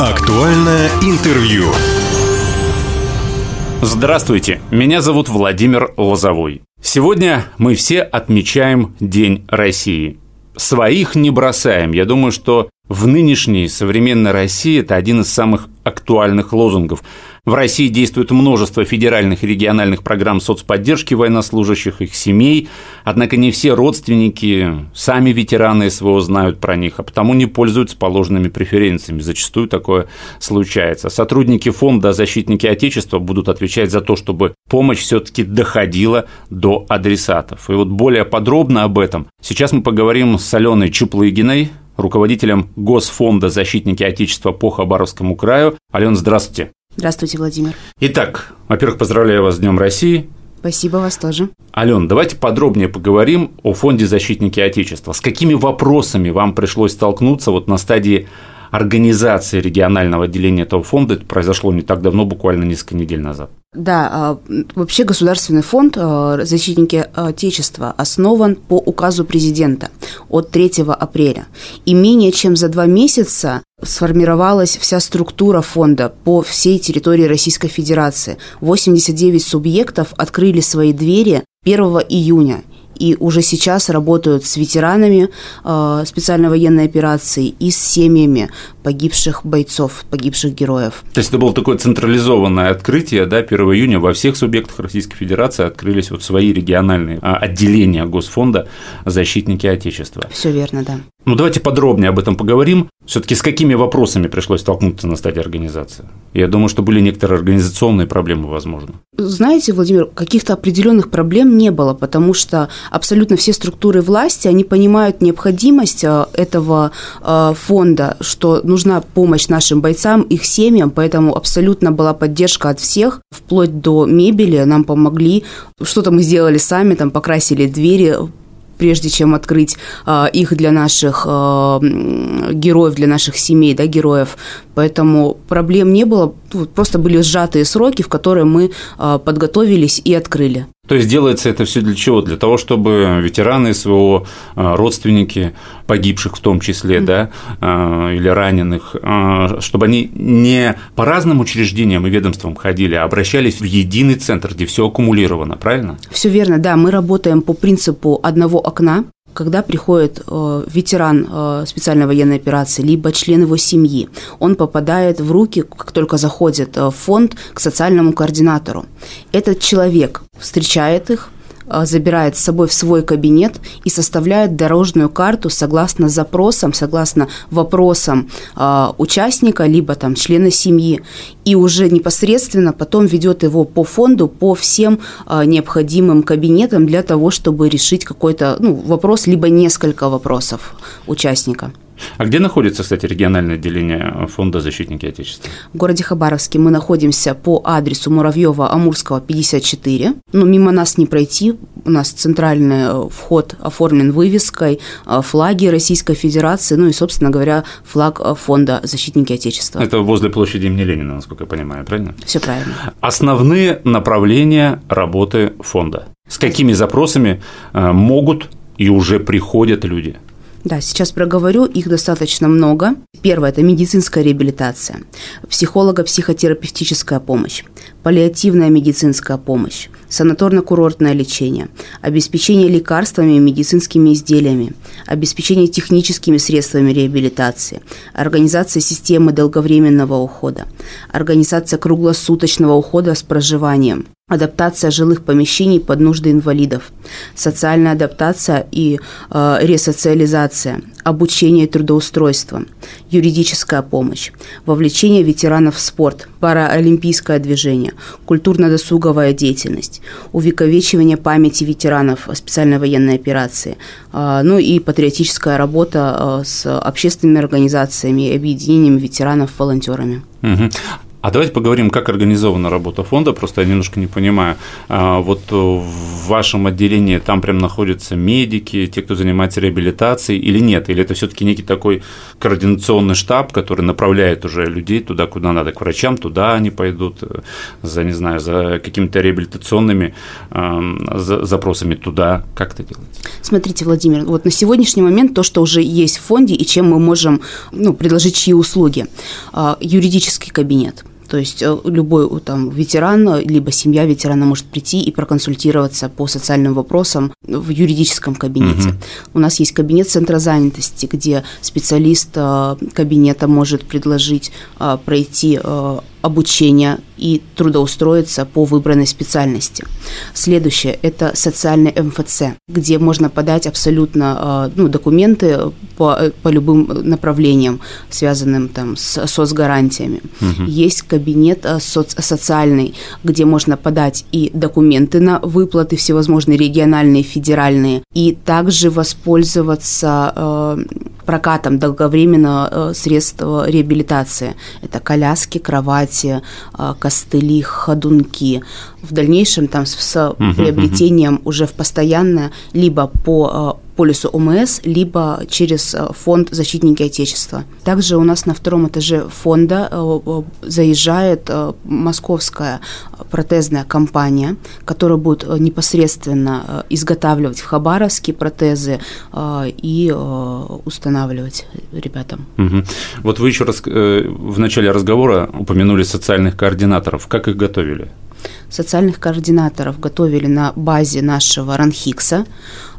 Актуальное интервью. Здравствуйте, меня зовут Владимир Лозовой. Сегодня мы все отмечаем День России. Своих не бросаем. Я думаю, что в нынешней современной России это один из самых актуальных лозунгов. В России действует множество федеральных и региональных программ соцподдержки военнослужащих, их семей, однако не все родственники, сами ветераны СВО знают про них, а потому не пользуются положенными преференциями. Зачастую такое случается. Сотрудники фонда «Защитники Отечества» будут отвечать за то, чтобы помощь все-таки доходила до адресатов. И вот более подробно об этом сейчас мы поговорим с Аленой Чуплыгиной, руководителем Госфонда «Защитники Отечества» по Хабаровскому краю. Алена, здравствуйте. Здравствуйте, Владимир. Итак, во-первых, поздравляю вас с Днем России. Спасибо вас тоже. Ален, давайте подробнее поговорим о фонде «Защитники Отечества». С какими вопросами вам пришлось столкнуться вот на стадии организации регионального отделения этого фонда? Это произошло не так давно, буквально несколько недель назад. Да, а, вообще Государственный фонд а, «Защитники Отечества» основан по указу президента от 3 апреля. И менее чем за два месяца сформировалась вся структура фонда по всей территории Российской Федерации. 89 субъектов открыли свои двери 1 июня и уже сейчас работают с ветеранами э, специальной военной операции и с семьями погибших бойцов, погибших героев. То есть это было такое централизованное открытие, да, 1 июня во всех субъектах Российской Федерации открылись вот свои региональные а, отделения Госфонда «Защитники Отечества». Все верно, да. Ну, давайте подробнее об этом поговорим. Все-таки с какими вопросами пришлось столкнуться на стадии организации? Я думаю, что были некоторые организационные проблемы, возможно. Знаете, Владимир, каких-то определенных проблем не было, потому что абсолютно все структуры власти, они понимают необходимость э, этого э, фонда, что нужна помощь нашим бойцам, их семьям, поэтому абсолютно была поддержка от всех, вплоть до мебели нам помогли. Что-то мы сделали сами, там покрасили двери, прежде чем открыть э, их для наших э, героев, для наших семей, да, героев. Поэтому проблем не было, просто были сжатые сроки, в которые мы э, подготовились и открыли. То есть делается это все для чего? Для того, чтобы ветераны СВО, родственники погибших в том числе, mm-hmm. да, или раненых, чтобы они не по разным учреждениям и ведомствам ходили, а обращались в единый центр, где все аккумулировано, правильно? Все верно, да. Мы работаем по принципу одного окна. Когда приходит э, ветеран э, специальной военной операции, либо член его семьи, он попадает в руки, как только заходит э, в фонд, к социальному координатору. Этот человек встречает их, забирает с собой в свой кабинет и составляет дорожную карту согласно запросам, согласно вопросам э, участника, либо там члена семьи, и уже непосредственно потом ведет его по фонду, по всем э, необходимым кабинетам для того, чтобы решить какой-то ну, вопрос, либо несколько вопросов участника. А где находится, кстати, региональное отделение Фонда защитники Отечества? В городе Хабаровске мы находимся по адресу Муравьева Амурского 54. Но мимо нас не пройти. У нас центральный э, вход оформлен вывеской, э, флаги Российской Федерации, ну и, собственно говоря, флаг э, Фонда защитники Отечества. Это возле площади имени Ленина, насколько я понимаю, правильно? Все правильно. Основные направления работы фонда. С какими запросами могут и уже приходят люди? Да, сейчас проговорю, их достаточно много. Первое – это медицинская реабилитация, психолого-психотерапевтическая помощь, паллиативная медицинская помощь, санаторно-курортное лечение, обеспечение лекарствами и медицинскими изделиями, обеспечение техническими средствами реабилитации, организация системы долговременного ухода, организация круглосуточного ухода с проживанием, адаптация жилых помещений под нужды инвалидов, социальная адаптация и э, ресоциализация, обучение и трудоустройство, юридическая помощь, вовлечение ветеранов в спорт, параолимпийское движение, культурно-досуговая деятельность, увековечивание памяти ветеранов специальной военной операции, э, ну и патриотическая работа э, с общественными организациями и объединениями ветеранов волонтерами. Угу. А давайте поговорим, как организована работа фонда. Просто я немножко не понимаю. А, вот в вашем отделении там прям находятся медики, те, кто занимается реабилитацией, или нет? Или это все-таки некий такой координационный штаб, который направляет уже людей туда, куда надо, к врачам, туда они пойдут, э, за, не знаю, за какими-то реабилитационными запросами туда. Как это делается? Смотрите, Владимир, вот на сегодняшний момент то, что уже есть в фонде и чем мы можем ну, предложить чьи услуги. А, юридический кабинет – то есть э, любой там ветеран, либо семья ветерана может прийти и проконсультироваться по социальным вопросам в юридическом кабинете. Угу. У нас есть кабинет центра занятости, где специалист э, кабинета может предложить э, пройти обучение и трудоустроиться по выбранной специальности. Следующее – это социальный МФЦ, где можно подать абсолютно а, ну, документы по, по любым направлениям, связанным там, с соцгарантиями. Угу. Есть кабинет а, соц, социальный, где можно подать и документы на выплаты всевозможные региональные, федеральные, и также воспользоваться э, прокатом долговременного средств реабилитации. Это коляски, кровати, костыли, ходунки. В дальнейшем там с приобретением уже в постоянное либо по полису ОМС, либо через э, фонд «Защитники Отечества». Также у нас на втором этаже фонда э, э, заезжает московская протезная компания, которая будет непосредственно изготавливать в Хабаровске протезы и устанавливать ребятам. Угу. Вот вы еще раз в начале разговора упомянули социальных координаторов. Как их готовили? Социальных координаторов готовили на базе нашего Ранхикса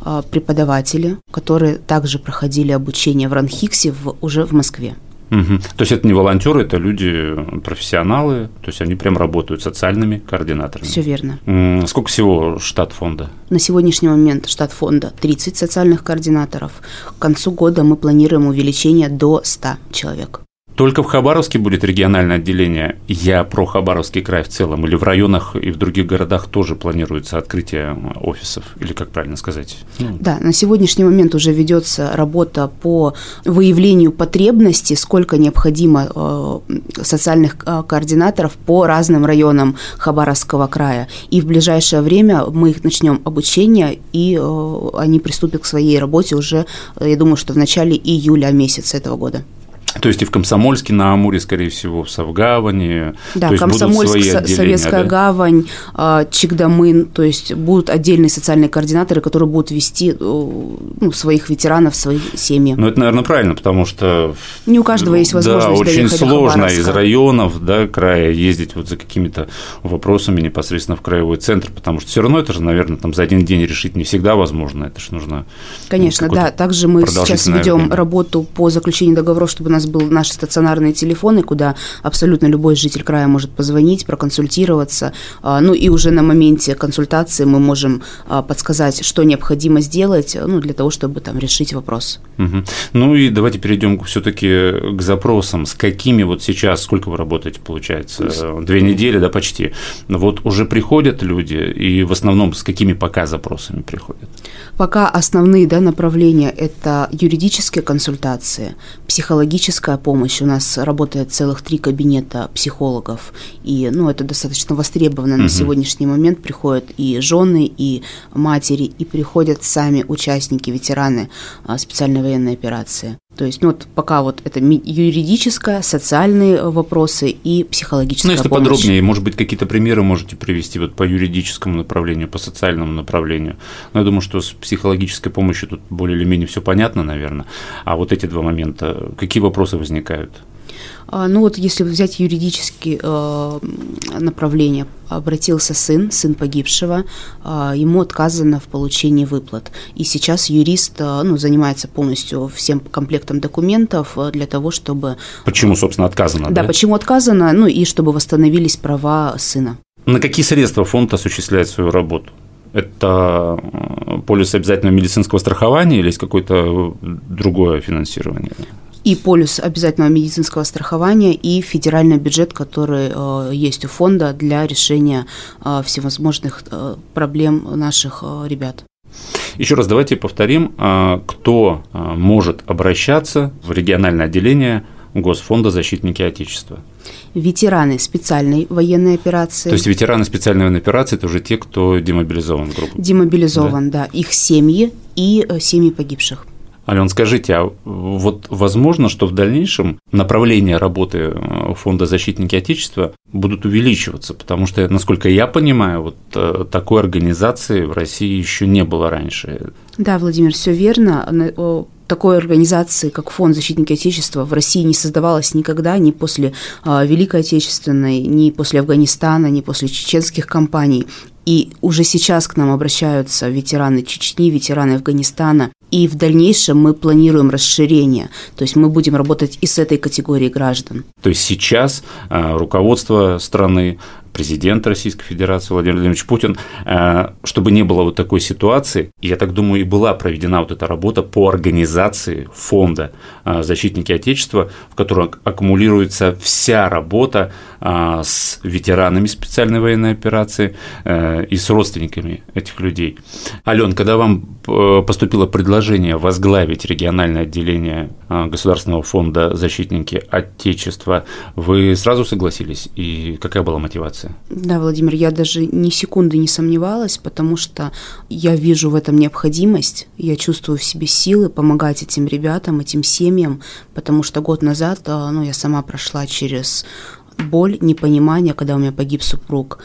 а, преподаватели, которые также проходили обучение в Ранхиксе в, уже в Москве. Угу. То есть это не волонтеры, это люди профессионалы, то есть они прям работают социальными координаторами. Все верно. Сколько всего штат фонда? На сегодняшний момент штат фонда 30 социальных координаторов. К концу года мы планируем увеличение до 100 человек. Только в Хабаровске будет региональное отделение. Я про Хабаровский край в целом. Или в районах и в других городах тоже планируется открытие офисов? Или как правильно сказать? Ну. Да, на сегодняшний момент уже ведется работа по выявлению потребностей, сколько необходимо э, социальных э, координаторов по разным районам Хабаровского края. И в ближайшее время мы их начнем обучение, и э, они приступят к своей работе уже, я думаю, что в начале июля месяца этого года. То есть и в Комсомольске на Амуре, скорее всего, в Савгаване. Да, то есть Комсомольск, будут свои Советская да? гавань, а, Чигдамын, то есть будут отдельные социальные координаторы, которые будут вести ну, своих ветеранов, свои семьи. Ну, это, наверное, правильно, потому что… Не у каждого есть возможность Да, очень сложно из районов, да, края ездить вот за какими-то вопросами непосредственно в краевой центр, потому что все равно это же, наверное, там за один день решить не всегда возможно, это же нужно… Конечно, да, также мы сейчас ведем работу по заключению договоров, чтобы у нас был наши стационарные телефоны, куда абсолютно любой житель края может позвонить, проконсультироваться. А, ну и уже на моменте консультации мы можем а, подсказать, что необходимо сделать ну, для того, чтобы там решить вопрос. Угу. Ну и давайте перейдем все-таки к запросам. С какими вот сейчас, сколько вы работаете, получается? Две недели, да, почти. Вот уже приходят люди, и в основном с какими пока запросами приходят? Пока основные да, направления – это юридические консультации, психологическая помощь. У нас работает целых три кабинета психологов, и ну, это достаточно востребовано угу. на сегодняшний момент. Приходят и жены, и матери, и приходят сами участники, ветераны а, специальной военной операции. То есть, ну вот пока вот это юридическое, социальные вопросы и психологическая Ну, если помощь. подробнее, может быть, какие-то примеры можете привести вот по юридическому направлению, по социальному направлению. Но я думаю, что с психологической помощью тут более или менее все понятно, наверное. А вот эти два момента, какие вопросы возникают? А, ну вот если взять юридические э, направления, обратился сын, сын погибшего, э, ему отказано в получении выплат. И сейчас юрист э, ну, занимается полностью всем комплектом документов э, для того, чтобы… Почему, собственно, отказано? Да, да, почему отказано, ну и чтобы восстановились права сына. На какие средства фонд осуществляет свою работу? Это полис обязательного медицинского страхования или есть какое-то другое финансирование? И полюс обязательного медицинского страхования, и федеральный бюджет, который э, есть у фонда для решения э, всевозможных э, проблем наших э, ребят. Еще раз давайте повторим, э, кто э, может обращаться в региональное отделение Госфонда «Защитники Отечества»? Ветераны специальной военной операции. То есть ветераны специальной военной операции – это уже те, кто демобилизован, грубо Демобилизован, да. да. Их семьи и э, семьи погибших. Ален, скажите, а вот возможно, что в дальнейшем направления работы э, Фонда защитники Отечества будут увеличиваться? Потому что, насколько я понимаю, вот э, такой организации в России еще не было раньше. Да, Владимир, все верно такой организации, как Фонд защитники Отечества, в России не создавалось никогда, ни после а, Великой Отечественной, ни после Афганистана, ни после чеченских кампаний. И уже сейчас к нам обращаются ветераны Чечни, ветераны Афганистана. И в дальнейшем мы планируем расширение. То есть мы будем работать и с этой категорией граждан. То есть сейчас а, руководство страны президент Российской Федерации Владимир Владимирович Путин, э, чтобы не было вот такой ситуации, я так думаю, и была проведена вот эта работа по организации фонда э, «Защитники Отечества», в котором аккумулируется вся работа э, с ветеранами специальной военной операции и с родственниками этих людей. Ален, когда вам поступило предложение возглавить региональное отделение Государственного фонда «Защитники Отечества», вы сразу согласились? И какая была мотивация? Да, Владимир, я даже ни секунды не сомневалась, потому что я вижу в этом необходимость, я чувствую в себе силы помогать этим ребятам, этим семьям, потому что год назад а, ну, я сама прошла через боль, непонимание, когда у меня погиб супруг.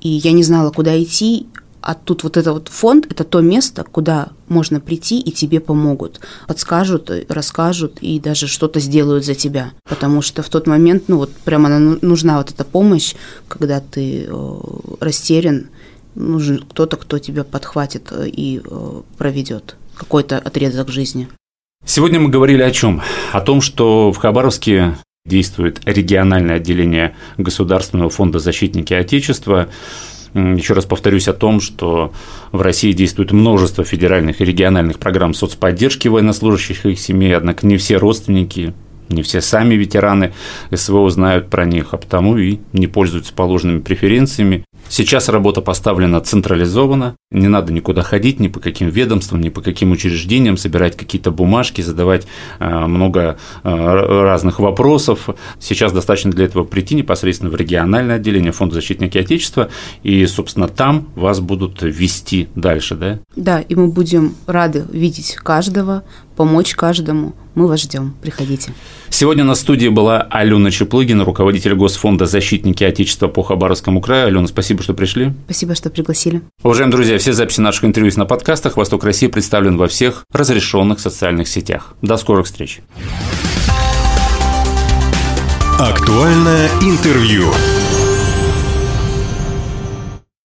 И я не знала, куда идти, а тут вот этот вот фонд – это то место, куда можно прийти, и тебе помогут. Подскажут, расскажут и даже что-то сделают за тебя. Потому что в тот момент, ну вот прямо ну, нужна вот эта помощь, когда ты э, растерян, нужен кто-то, кто тебя подхватит э, и э, проведет какой-то отрезок жизни. Сегодня мы говорили о чем? О том, что в Хабаровске действует региональное отделение Государственного фонда защитники Отечества. Еще раз повторюсь о том, что в России действует множество федеральных и региональных программ соцподдержки военнослужащих и их семей, однако не все родственники не все сами ветераны СВО знают про них, а потому и не пользуются положенными преференциями. Сейчас работа поставлена централизованно, не надо никуда ходить, ни по каким ведомствам, ни по каким учреждениям, собирать какие-то бумажки, задавать э, много э, разных вопросов. Сейчас достаточно для этого прийти непосредственно в региональное отделение Фонда защитники Отечества, и, собственно, там вас будут вести дальше, да? Да, и мы будем рады видеть каждого, помочь каждому. Мы вас ждем. Приходите. Сегодня на студии была Алена Чеплыгина, руководитель Госфонда «Защитники Отечества» по Хабаровскому краю. Алена, спасибо, что пришли. Спасибо, что пригласили. Уважаемые друзья, все записи наших интервью на подкастах «Восток России» представлен во всех разрешенных социальных сетях. До скорых встреч. Актуальное интервью.